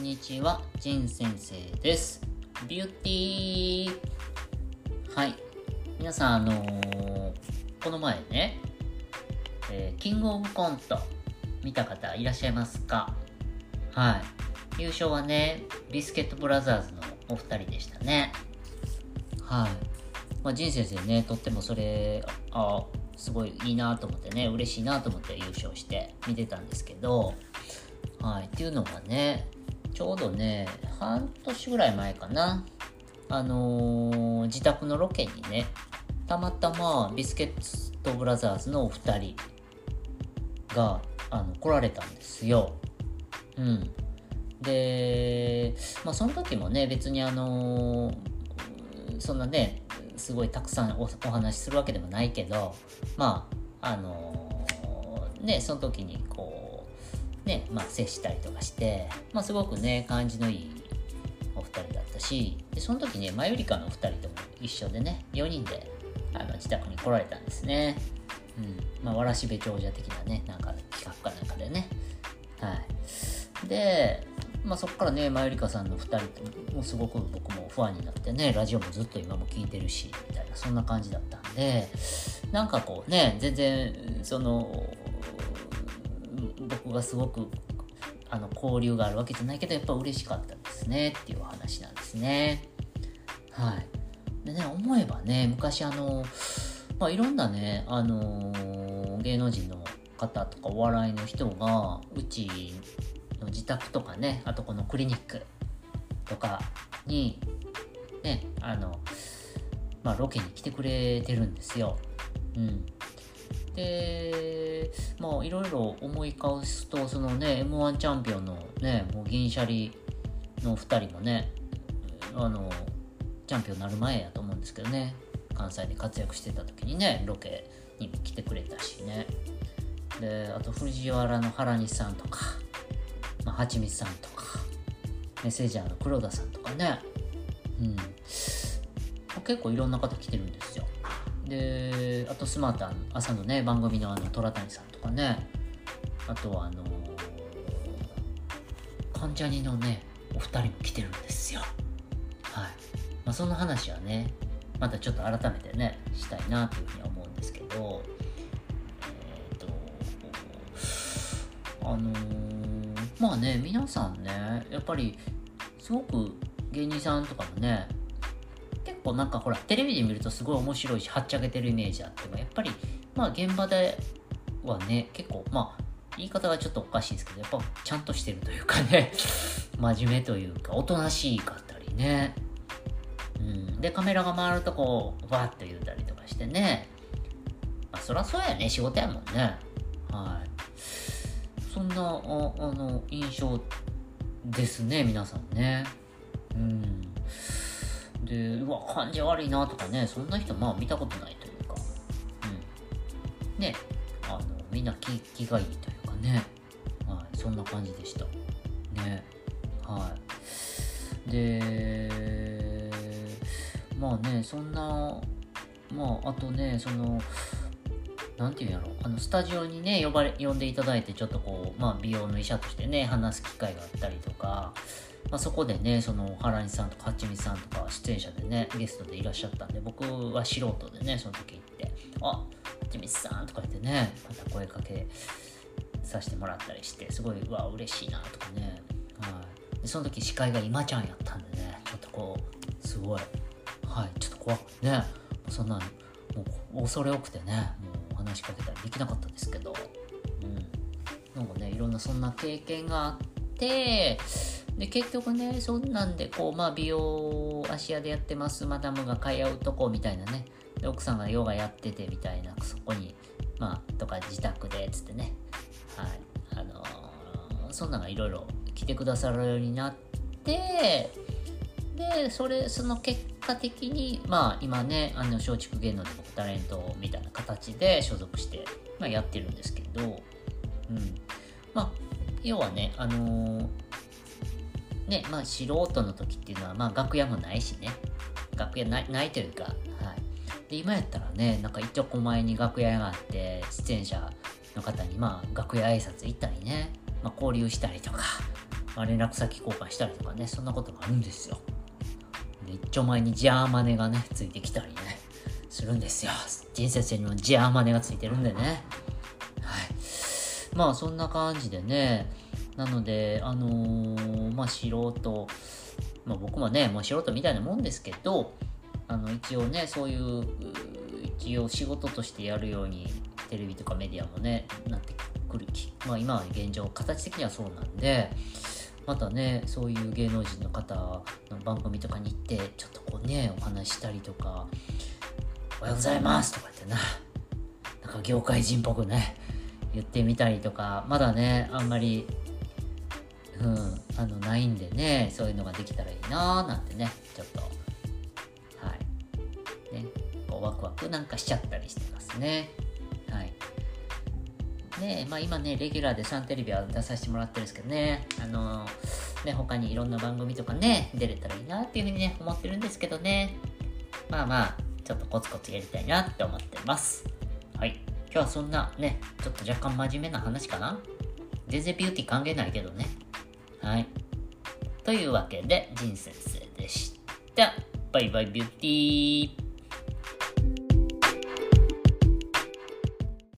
んにちは、ジン先生です。ビューティーはい。皆さん、あのーこの前ね、えーキングオブコント見た方いらっしゃいますか？はい。優勝はね、ビスケットブラザーズのお二人でしたね。はい。まあ、ジン先生ね、とってもそれ、あ、すごいいいなと思ってね、嬉しいなと思って優勝して見てたんですけど、はい。っていうのがね、ちょうどね、半年ぐらい前かな。あのー自宅のロケにね、たまたまビスケットブラザーズのお二人があの来られたんですよ。うん。で、まあその時もね、別にあのーそんなね、すごいたくさんお話しするわけでもないけど、まあ、あのーね、その時にこう、ね、まあ接したりとかして、まあすごくね、感じのいいお二人だったし、でその時ね、マユリカのお二人とも一緒でね、4人であの自宅に来られたんですね。うん。まあ、わらしべ長者的なね、なんか企画かなんかでね。はい。で、まあそこからね、マユリカさんの2人ともすごく僕もファンになってね、ラジオもずっと今も聞いてるし、みたいな、そんな感じだったんで、なんかこうね、全然、その、僕がすごくあの交流があるわけじゃないけど、やっぱ嬉しかったですねっていう話なんですね。はい。でね、思えばね、昔あの、まあいろんなね、あの芸能人の方とかお笑いの人が、うちの自宅とかね、あとこのクリニックとかに、ね、あの、まあロケに来てくれてるんですよ。うん。で、まあいろいろ思い返すと、そのね、M1 チャンピオンのね、もう銀シャリの2人もね、あの、チャンピオンになる前やと思うんですけどね、関西で活躍してた時にね、ロケにも来てくれたしね。で、あと藤原の原西さんとか、まあ、はちみつさんとか、メッセージャーの黒田さんとかね、うん。結構いろんな方来てるんですよ。で、あとスマータン、朝のね、番組のあの虎谷さんとかね、あとはあの関ジャニのね、お二人も来てるんですよ。はい。まあ、その話はね、またちょっと改めてね、したいなというふうに思うんですけど、えっ、と、あのーまあね、皆さんね、やっぱり、すごく芸人さんとかもね、構なんかほら、テレビで見るとすごい面白いし、はっちゃけてるイメージあっても、やっぱり、まあ現場ではね、結構、まあ、言い方がちょっとおかしいですけど、やっぱちゃんとしてるというかね、真面目というか、おとなしいかったりね。うん。で、カメラが回るとこう、わーっと言うたりとかしてね。まあ、そらそうやね、仕事やもんね。はい。そんな、あの、印象ですね、皆さんね。うん。で、うわ、感じ悪いなとかね、そんな人、まあ見たことないというか。うん。ね、あの、みんな気気がいいというかね。はい、そんな感じでした。ね。はい。で、まあね、そんな、まあ、あとね、その、なんていうんやろあのスタジオにね呼ばれ呼んでいただいてちょっとこう、まあ、美容の医者としてね話す機会があったりとか、まあ、そこでねその原西さんとかはちみさんとか出演者でねゲストでいらっしゃったんで僕は素人でねその時行って「あはちみさん」とか言ってねまた声かけさせてもらったりしてすごいうわ嬉しいなとかね、はい、でその時司会が今ちゃんやったんでねちょっとこうすごい。はいちょっと怖くてねそんなもう恐れ多くてねもう話しかけたりできなかったんですけど、うん、なんかねいろんなそんな経験があってで結局ねそんなんでこうまあ美容芦屋でやってますマダムが通うとこみたいなね。で奥さんがヨガやっててみたいなそこにまあとか自宅でつってね。はい。あのーそんなんがいろいろ来てくださるようになってでそれその結果的にまあ今ねあの松竹芸能で僕タレントみたいな形で所属して、まあ、やってるんですけど、うん、まあ要はねあのーねまあ素人の時っていうのはまあ楽屋もないしね楽屋ないないというかはいで今やったらねなんか一丁前に楽屋があって出演者の方にまあ楽屋挨拶行ったりね、まあ、交流したりとかまあ、連絡先交換したりとかね、そんなことがあるんですよ。で、一丁前にジャーマネがね、ついてきたりね、するんですよ。人生にもジャーマネがついてるんでね。はい。まあ、そんな感じでね、なので、あのー、まあ、素人、まあ、僕もね、もう素人みたいなもんですけど、あの、一応ね、そういう、一応仕事としてやるように、テレビとかメディアもね、なってくる、まあ今は現状、形的にはそうなんで、またね、そういう芸能人の方の番組とかに行って、ちょっとこうね、お話したりとか、おはようございますとか言ってな、なんか業界人っぽくね、言ってみたりとか、まだね、あんまりうん、あのないんでねそういうのができたらいいなーなんてねちょっと。はい。ね。こうワクワクなんかしちゃったりしてますね。はい。ねまあ今ねレギュラーでサンテレビは出させてもらってるんですけどね。あのー、ね他にいろんな番組とかね出れたらいいなっていうふうにね思ってるんですけどね。まあまあちょっとコツコツやりたいなって思ってます。はい。今日はそんなねちょっと若干真面目な話かな。全然ビューティー関係ないけどね。はい。というわけで、仁先生でした。バイバイビューティー。